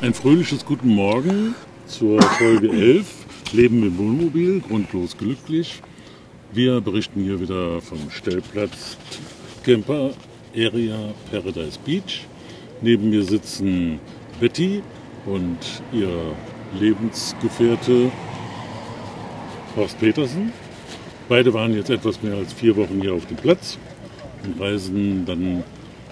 Ein fröhliches Guten Morgen zur Folge 11. Leben im Wohnmobil, grundlos glücklich. Wir berichten hier wieder vom Stellplatz Camper Area Paradise Beach. Neben mir sitzen Betty und ihr Lebensgefährte Horst Petersen. Beide waren jetzt etwas mehr als vier Wochen hier auf dem Platz und reisen dann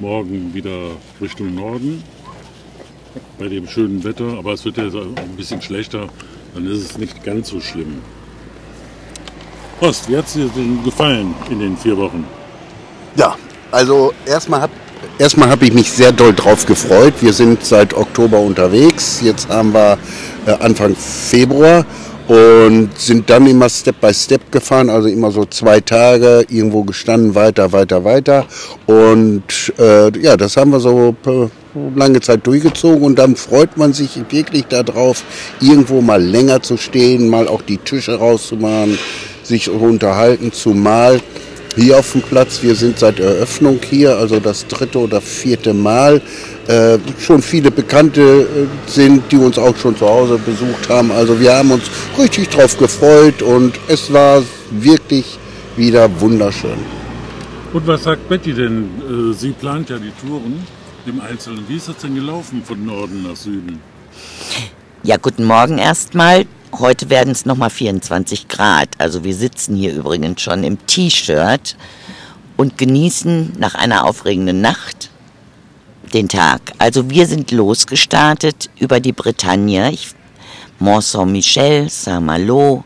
morgen wieder Richtung Norden bei dem schönen Wetter. Aber es wird ja ein bisschen schlechter, dann ist es nicht ganz so schlimm. Horst, wie hat es dir denn gefallen in den vier Wochen? Ja, also erstmal habe erstmal hab ich mich sehr doll drauf gefreut. Wir sind seit Oktober unterwegs. Jetzt haben wir äh, Anfang Februar und sind dann immer Step by Step gefahren, also immer so zwei Tage irgendwo gestanden, weiter, weiter, weiter. Und äh, ja, das haben wir so äh, lange Zeit durchgezogen und dann freut man sich wirklich darauf, irgendwo mal länger zu stehen, mal auch die Tische rauszumachen, sich unterhalten, zumal hier auf dem Platz. Wir sind seit Eröffnung hier, also das dritte oder vierte Mal. Äh, schon viele Bekannte äh, sind, die uns auch schon zu Hause besucht haben. Also wir haben uns richtig drauf gefreut und es war wirklich wieder wunderschön. Und was sagt Betty denn? Äh, sie plant ja die Touren im Einzelnen. Wie ist das denn gelaufen von Norden nach Süden? Ja, guten Morgen erstmal. Heute werden es nochmal 24 Grad. Also wir sitzen hier übrigens schon im T-Shirt und genießen nach einer aufregenden Nacht den Tag. Also wir sind losgestartet über die Bretagne, Mont Saint-Michel, Saint-Malo,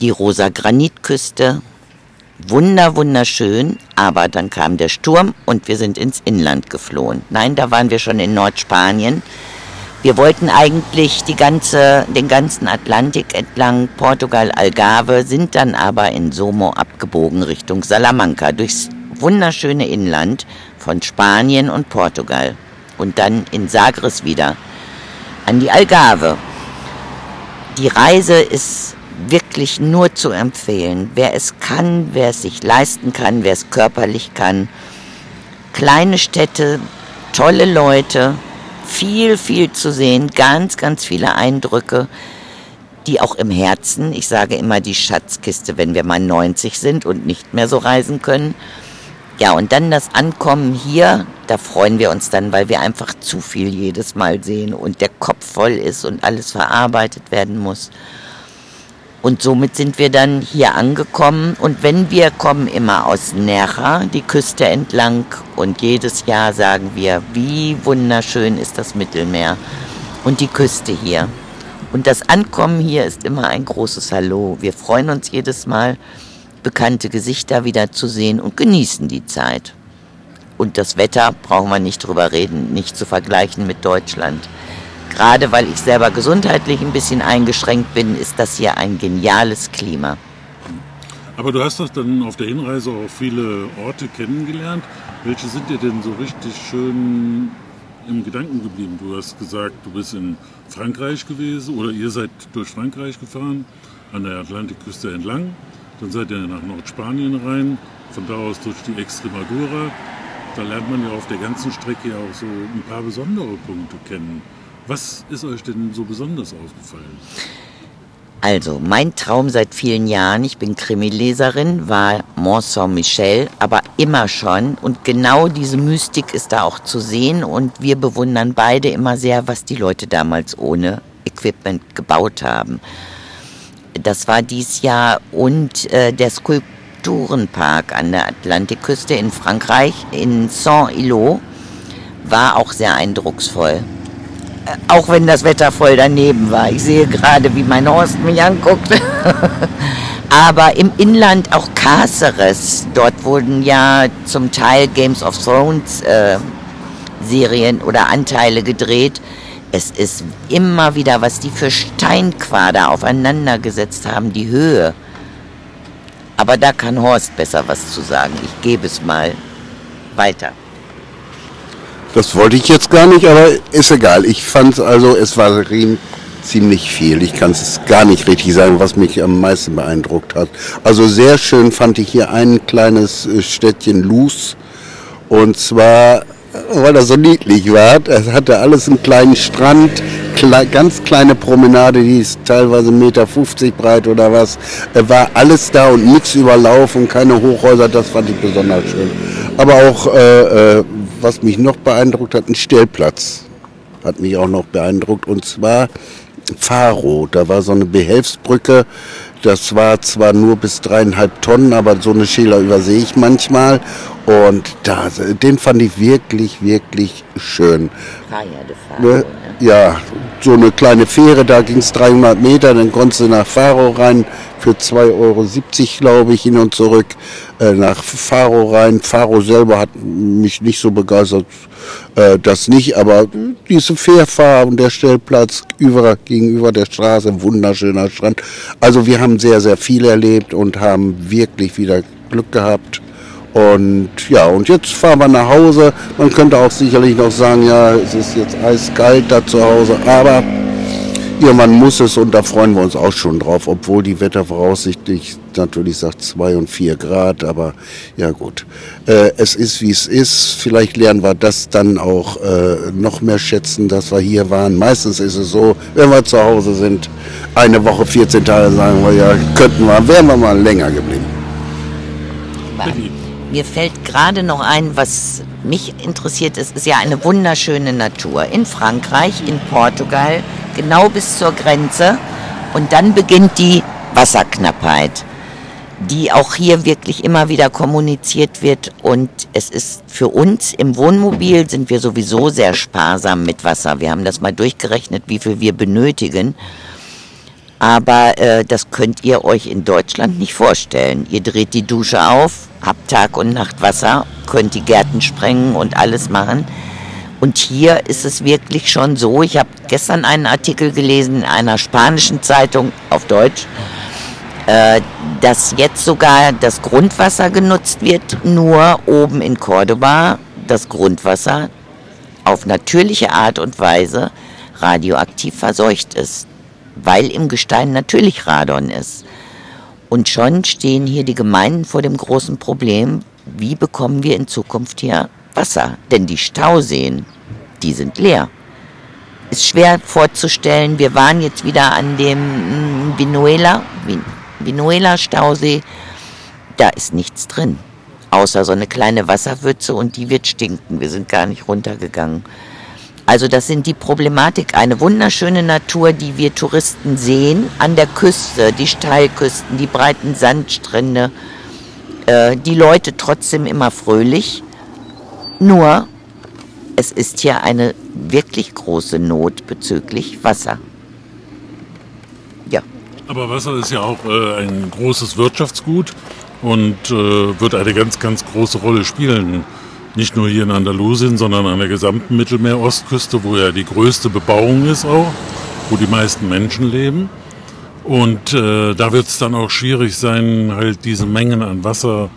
die rosa Granitküste. Wunder, wunderschön, aber dann kam der Sturm und wir sind ins Inland geflohen. Nein, da waren wir schon in Nordspanien. Wir wollten eigentlich die ganze, den ganzen Atlantik entlang Portugal, Algarve, sind dann aber in Somo abgebogen Richtung Salamanca durchs wunderschöne Inland von Spanien und Portugal und dann in Sagres wieder an die Algarve. Die Reise ist wirklich nur zu empfehlen. Wer es kann, wer es sich leisten kann, wer es körperlich kann. Kleine Städte, tolle Leute, viel, viel zu sehen, ganz, ganz viele Eindrücke, die auch im Herzen, ich sage immer die Schatzkiste, wenn wir mal 90 sind und nicht mehr so reisen können. Ja, und dann das Ankommen hier, da freuen wir uns dann, weil wir einfach zu viel jedes Mal sehen und der Kopf voll ist und alles verarbeitet werden muss. Und somit sind wir dann hier angekommen. Und wenn wir kommen immer aus Nerra, die Küste entlang. Und jedes Jahr sagen wir, wie wunderschön ist das Mittelmeer und die Küste hier. Und das Ankommen hier ist immer ein großes Hallo. Wir freuen uns jedes Mal, bekannte Gesichter wieder zu sehen und genießen die Zeit. Und das Wetter brauchen wir nicht drüber reden, nicht zu vergleichen mit Deutschland. Gerade weil ich selber gesundheitlich ein bisschen eingeschränkt bin, ist das hier ein geniales Klima. Aber du hast doch dann auf der Hinreise auch viele Orte kennengelernt. Welche sind dir denn so richtig schön im Gedanken geblieben? Du hast gesagt, du bist in Frankreich gewesen oder ihr seid durch Frankreich gefahren, an der Atlantikküste entlang. Dann seid ihr nach Nordspanien rein, von da aus durch die Extremadura. Da lernt man ja auf der ganzen Strecke auch so ein paar besondere Punkte kennen. Was ist euch denn so besonders aufgefallen? Also, mein Traum seit vielen Jahren, ich bin Krimileserin, war Mont Saint-Michel, aber immer schon. Und genau diese Mystik ist da auch zu sehen. Und wir bewundern beide immer sehr, was die Leute damals ohne Equipment gebaut haben. Das war dies Jahr. Und äh, der Skulpturenpark an der Atlantikküste in Frankreich, in Saint-Ilot, war auch sehr eindrucksvoll auch wenn das Wetter voll daneben war. Ich sehe gerade, wie mein Horst mich anguckt. Aber im Inland auch Cáceres. Dort wurden ja zum Teil Games of Thrones äh, Serien oder Anteile gedreht. Es ist immer wieder, was die für Steinquader aufeinander gesetzt haben, die Höhe. Aber da kann Horst besser was zu sagen. Ich gebe es mal weiter. Das wollte ich jetzt gar nicht, aber ist egal. Ich fand also, es war ziemlich viel. Ich kann es gar nicht richtig sagen, was mich am meisten beeindruckt hat. Also sehr schön fand ich hier ein kleines äh, Städtchen Luz. Und zwar, weil das so niedlich war. Es hatte alles einen kleinen Strand, ganz kleine Promenade, die ist teilweise 1,50 Meter breit oder was. Äh, war alles da und nichts überlaufen, keine Hochhäuser, das fand ich besonders schön. Aber auch, äh, äh, was mich noch beeindruckt hat, ein Stellplatz hat mich auch noch beeindruckt. Und zwar Faro, da war so eine Behelfsbrücke, das war zwar nur bis dreieinhalb Tonnen, aber so eine Schäler übersehe ich manchmal. Und da, den fand ich wirklich, wirklich schön. Faro, ne? Ja, so eine kleine Fähre, da ging es 300 Meter, dann konntest du nach Faro rein für 2,70 Euro, glaube ich, hin und zurück äh, nach Faro rein. Faro selber hat mich nicht so begeistert, äh, das nicht, aber diese Fährfahrt und der Stellplatz über, gegenüber der Straße, wunderschöner Strand. Also wir haben sehr, sehr viel erlebt und haben wirklich wieder Glück gehabt. Und ja, und jetzt fahren wir nach Hause. Man könnte auch sicherlich noch sagen, ja, es ist jetzt eiskalt da zu Hause, aber irgendwann muss es und da freuen wir uns auch schon drauf, obwohl die Wettervoraussichtlich natürlich sagt 2 und 4 Grad, aber ja gut. Äh, es ist wie es ist. Vielleicht lernen wir das dann auch äh, noch mehr schätzen, dass wir hier waren. Meistens ist es so, wenn wir zu Hause sind, eine Woche, 14 Tage sagen wir, ja, könnten wir, wären wir mal länger geblieben. Mir fällt gerade noch ein, was mich interessiert ist, ist ja eine wunderschöne Natur. In Frankreich, in Portugal, genau bis zur Grenze. Und dann beginnt die Wasserknappheit, die auch hier wirklich immer wieder kommuniziert wird. Und es ist für uns im Wohnmobil sind wir sowieso sehr sparsam mit Wasser. Wir haben das mal durchgerechnet, wie viel wir benötigen. Aber äh, das könnt ihr euch in Deutschland nicht vorstellen. Ihr dreht die Dusche auf, habt Tag und Nacht Wasser, könnt die Gärten sprengen und alles machen. Und hier ist es wirklich schon so, ich habe gestern einen Artikel gelesen in einer spanischen Zeitung auf Deutsch, äh, dass jetzt sogar das Grundwasser genutzt wird, nur oben in Cordoba das Grundwasser auf natürliche Art und Weise radioaktiv verseucht ist weil im Gestein natürlich Radon ist. Und schon stehen hier die Gemeinden vor dem großen Problem, wie bekommen wir in Zukunft hier Wasser? Denn die Stauseen, die sind leer. Ist schwer vorzustellen, wir waren jetzt wieder an dem Vinuela, Vinuela Stausee, da ist nichts drin. Außer so eine kleine Wasserwürze und die wird stinken. Wir sind gar nicht runtergegangen. Also das sind die Problematik. Eine wunderschöne Natur, die wir Touristen sehen an der Küste, die Steilküsten, die breiten Sandstrände, äh, die Leute trotzdem immer fröhlich. Nur, es ist hier eine wirklich große Not bezüglich Wasser. Ja. Aber Wasser ist ja auch äh, ein großes Wirtschaftsgut und äh, wird eine ganz, ganz große Rolle spielen nicht nur hier in Andalusien, sondern an der gesamten Mittelmeer-Ostküste, wo ja die größte Bebauung ist auch, wo die meisten Menschen leben. Und äh, da wird es dann auch schwierig sein, halt diese Mengen an Wasser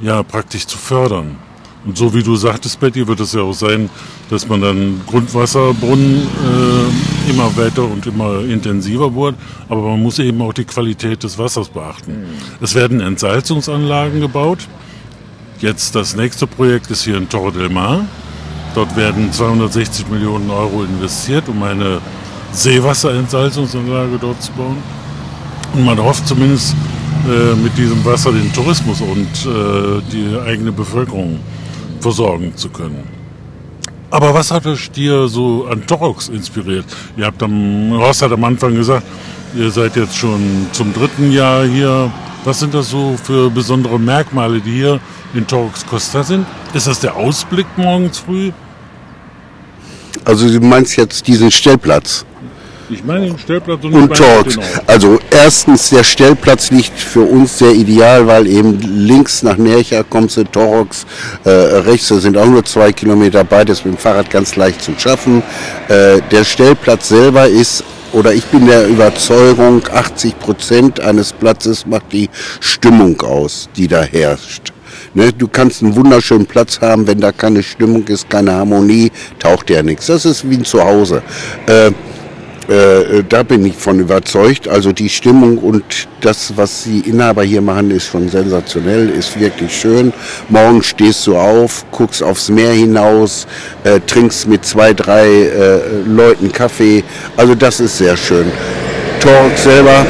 ja praktisch zu fördern. Und so wie du sagtest, Betty, wird es ja auch sein, dass man dann Grundwasserbrunnen äh, immer weiter und immer intensiver bohrt. Aber man muss eben auch die Qualität des Wassers beachten. Mhm. Es werden Entsalzungsanlagen gebaut. Jetzt das nächste Projekt ist hier in Torre del Mar. Dort werden 260 Millionen Euro investiert, um eine Seewasserentsalzungsanlage dort zu bauen. Und man hofft zumindest äh, mit diesem Wasser den Tourismus und äh, die eigene Bevölkerung versorgen zu können. Aber was hat euch dir so an Torox inspiriert? Ihr habt am, Ross hat am Anfang gesagt, ihr seid jetzt schon zum dritten Jahr hier. Was sind das so für besondere Merkmale, die hier in Torx Costa sind? Ist das der Ausblick morgens früh? Also du meinst jetzt diesen Stellplatz? Ich meine den Stellplatz und, und Torx. Also erstens, der Stellplatz liegt für uns sehr ideal, weil eben links nach Nercha kommst du Torx, äh, rechts sind auch nur zwei Kilometer, beides mit dem Fahrrad ganz leicht zu schaffen. Äh, der Stellplatz selber ist oder ich bin der Überzeugung, 80 Prozent eines Platzes macht die Stimmung aus, die da herrscht. Ne, du kannst einen wunderschönen Platz haben, wenn da keine Stimmung ist, keine Harmonie, taucht ja nichts. Das ist wie ein Zuhause. Äh, äh, da bin ich von überzeugt. Also die Stimmung und das, was die Inhaber hier machen, ist schon sensationell, ist wirklich schön. Morgen stehst du auf, guckst aufs Meer hinaus, äh, trinkst mit zwei, drei äh, Leuten Kaffee. Also das ist sehr schön. Torok selber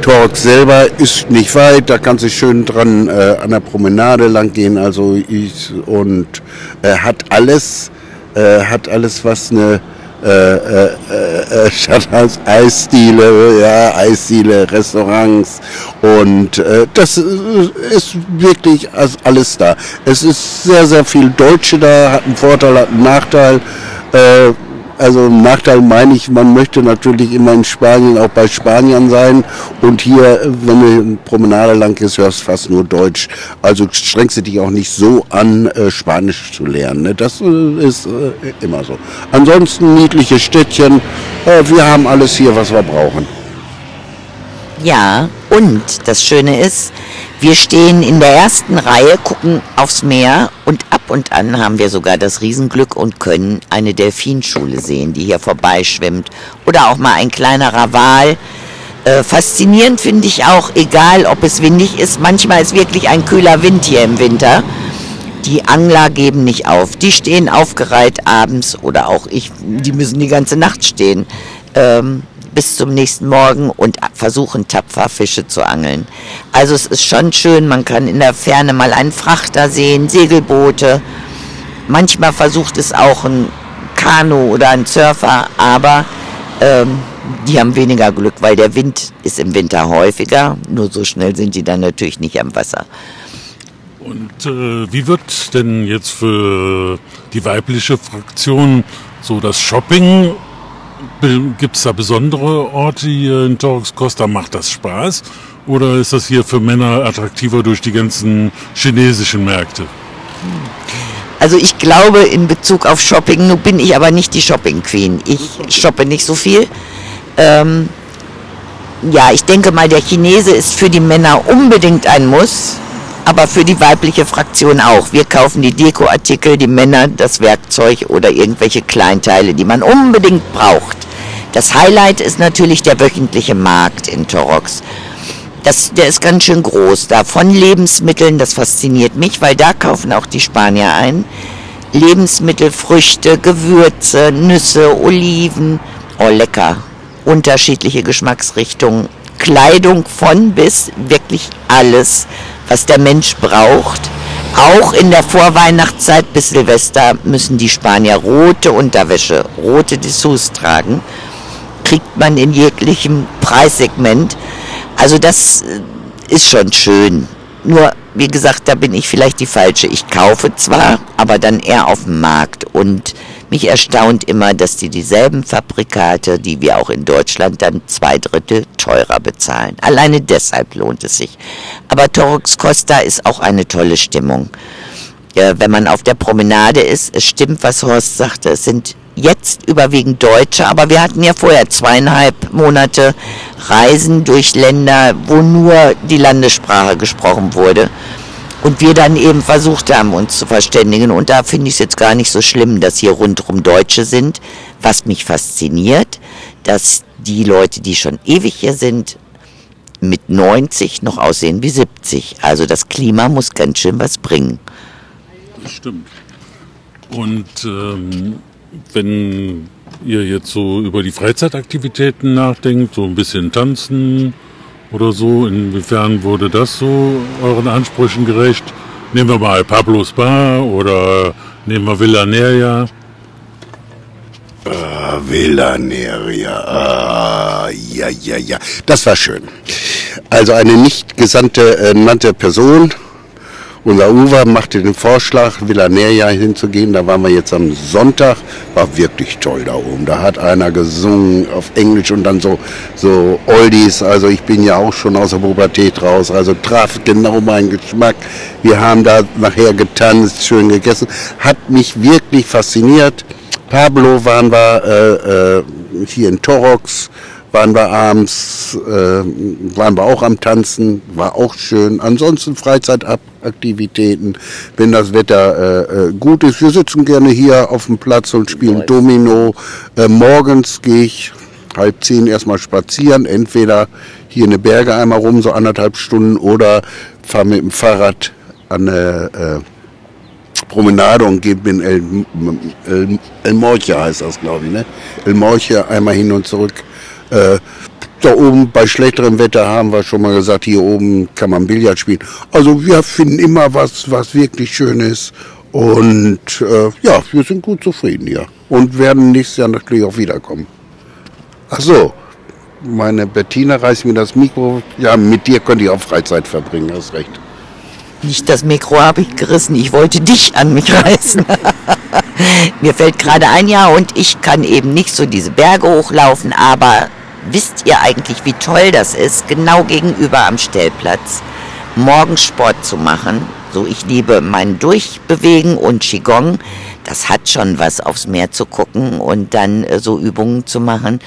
Torok selber ist nicht weit, da kannst du schön dran äh, an der Promenade lang gehen. Also ich, und äh, hat alles, äh, hat alles, was eine äh, äh, äh, Stadthaus Eisdiele, ja, Eisdiele, Restaurants und äh, das ist wirklich alles da. Es ist sehr, sehr viel Deutsche da, hat einen Vorteil, hat einen Nachteil. Äh, also Nachteil meine ich, man möchte natürlich immer in Spanien auch bei Spaniern sein und hier, wenn du eine Promenade lang gehst, hörst fast nur Deutsch. Also strengst du dich auch nicht so an, äh, Spanisch zu lernen. Ne? Das äh, ist äh, immer so. Ansonsten niedliche Städtchen. Wir haben alles hier, was wir brauchen. Ja, und das Schöne ist, wir stehen in der ersten Reihe, gucken aufs Meer und ab und an haben wir sogar das Riesenglück und können eine Delfinschule sehen, die hier vorbeischwimmt. Oder auch mal ein kleinerer Wal. Äh, faszinierend finde ich auch, egal ob es windig ist, manchmal ist wirklich ein kühler Wind hier im Winter. Die Angler geben nicht auf. Die stehen aufgereiht abends oder auch ich, die müssen die ganze Nacht stehen. Ähm, bis zum nächsten Morgen und versuchen tapfer Fische zu angeln. Also es ist schon schön, man kann in der Ferne mal einen Frachter sehen, Segelboote. Manchmal versucht es auch ein Kanu oder ein Surfer, aber ähm, die haben weniger Glück, weil der Wind ist im Winter häufiger. Nur so schnell sind die dann natürlich nicht am Wasser. Und äh, wie wird denn jetzt für die weibliche Fraktion so das Shopping Gibt es da besondere Orte hier in Torx Costa? Macht das Spaß? Oder ist das hier für Männer attraktiver durch die ganzen chinesischen Märkte? Also ich glaube in Bezug auf Shopping, nun bin ich aber nicht die Shopping Queen. Ich shoppe nicht so viel. Ähm, ja, ich denke mal, der Chinese ist für die Männer unbedingt ein Muss, aber für die weibliche Fraktion auch. Wir kaufen die Dekoartikel, die Männer das Werkzeug oder irgendwelche Kleinteile, die man unbedingt braucht. Das Highlight ist natürlich der wöchentliche Markt in Torox. Das, der ist ganz schön groß. Da von Lebensmitteln, das fasziniert mich, weil da kaufen auch die Spanier ein. Lebensmittel, Früchte, Gewürze, Nüsse, Oliven. Oh, lecker. Unterschiedliche Geschmacksrichtungen. Kleidung von bis wirklich alles, was der Mensch braucht. Auch in der Vorweihnachtszeit bis Silvester müssen die Spanier rote Unterwäsche, rote Dessous tragen kriegt man in jeglichem Preissegment. Also das äh, ist schon schön. Nur, wie gesagt, da bin ich vielleicht die falsche. Ich kaufe zwar, aber dann eher auf dem Markt. Und mich erstaunt immer, dass die dieselben Fabrikate, die wir auch in Deutschland dann zwei Drittel teurer bezahlen. Alleine deshalb lohnt es sich. Aber Torux Costa ist auch eine tolle Stimmung. Ja, wenn man auf der Promenade ist, es stimmt, was Horst sagte, es sind jetzt überwiegend Deutsche, aber wir hatten ja vorher zweieinhalb Monate Reisen durch Länder, wo nur die Landessprache gesprochen wurde. Und wir dann eben versucht haben, uns zu verständigen. Und da finde ich es jetzt gar nicht so schlimm, dass hier rundherum Deutsche sind. Was mich fasziniert, dass die Leute, die schon ewig hier sind, mit 90 noch aussehen wie 70. Also das Klima muss ganz schön was bringen. Das stimmt. Und ähm, wenn ihr jetzt so über die Freizeitaktivitäten nachdenkt, so ein bisschen tanzen oder so, inwiefern wurde das so euren Ansprüchen gerecht? Nehmen wir mal Pablo's Bar oder nehmen wir Villa Neria. Ah, Villa Neria, ah, ja, ja, ja, das war schön. Also eine nicht gesandte, äh, nannte Person unser Uwe machte den Vorschlag, Villaneria hinzugehen. Da waren wir jetzt am Sonntag. War wirklich toll da oben. Da hat einer gesungen auf Englisch und dann so, so Oldies. Also ich bin ja auch schon aus der Pubertät raus. Also traf genau meinen Geschmack. Wir haben da nachher getanzt, schön gegessen. Hat mich wirklich fasziniert. Pablo waren wir äh, äh, hier in Torox waren wir abends, äh, waren wir auch am Tanzen, war auch schön. Ansonsten Freizeitaktivitäten, wenn das Wetter äh, äh, gut ist. Wir sitzen gerne hier auf dem Platz und spielen Domino. Äh, morgens gehe ich halb zehn erstmal spazieren, entweder hier in die Berge einmal rum, so anderthalb Stunden, oder fahre mit dem Fahrrad an eine äh, Promenade und gehe in El, El, El Morche, heißt das, glaube ich, ne? El Morche einmal hin und zurück. Äh, da oben bei schlechterem Wetter haben wir schon mal gesagt, hier oben kann man Billard spielen. Also wir finden immer was, was wirklich schön ist. Und äh, ja, wir sind gut zufrieden hier. Und werden nächstes Jahr natürlich auch wiederkommen. Ach so, meine Bettina reißt mir das Mikro. Ja, mit dir könnte ich auch Freizeit verbringen, hast recht. Nicht das Mikro habe ich gerissen, ich wollte dich an mich reißen. Mir fällt gerade ein Jahr und ich kann eben nicht so diese Berge hochlaufen, aber wisst ihr eigentlich, wie toll das ist, genau gegenüber am Stellplatz morgens Sport zu machen? So, ich liebe mein Durchbewegen und Qigong. Das hat schon was aufs Meer zu gucken und dann äh, so Übungen zu machen.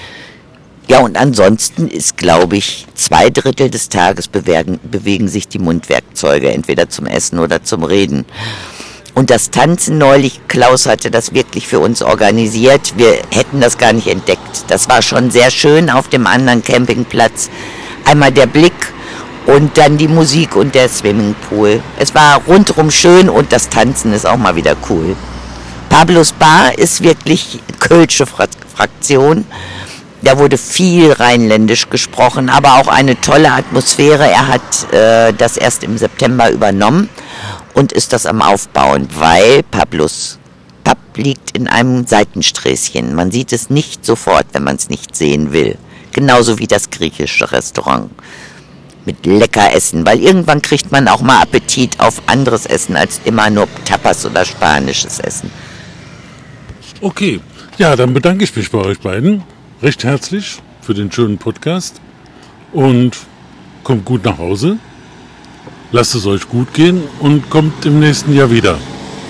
Ja, und ansonsten ist, glaube ich, zwei Drittel des Tages bewegen, bewegen sich die Mundwerkzeuge, entweder zum Essen oder zum Reden. Und das Tanzen neulich, Klaus hatte das wirklich für uns organisiert. Wir hätten das gar nicht entdeckt. Das war schon sehr schön auf dem anderen Campingplatz. Einmal der Blick und dann die Musik und der Swimmingpool. Es war rundherum schön und das Tanzen ist auch mal wieder cool. Pablos Bar ist wirklich Kölsche Fraktion. Da wurde viel rheinländisch gesprochen, aber auch eine tolle Atmosphäre. Er hat äh, das erst im September übernommen und ist das am Aufbauen, weil Pablos Pub liegt in einem Seitensträßchen. Man sieht es nicht sofort, wenn man es nicht sehen will. Genauso wie das griechische Restaurant. Mit lecker Essen, weil irgendwann kriegt man auch mal Appetit auf anderes Essen als immer nur Tapas oder spanisches Essen. Okay, ja, dann bedanke ich mich bei euch beiden recht herzlich für den schönen Podcast und kommt gut nach Hause. Lasst es euch gut gehen und kommt im nächsten Jahr wieder.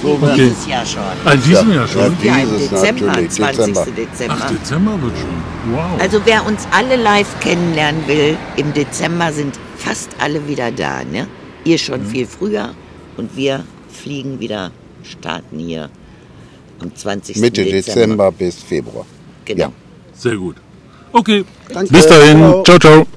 So okay. Dieses Jahr schon. Ah, in diesem Jahr schon? Ja, im Dezember, 20. Dezember. Dezember. Ach, Dezember wird schon. Wow. Also wer uns alle live kennenlernen will, im Dezember sind fast alle wieder da. Ne? Ihr schon mhm. viel früher und wir fliegen wieder, starten hier am 20. Mitte Dezember, Dezember bis Februar. Genau. Ja. Sehr gut. Okay. Danke. Bis dahin. ciao. ciao.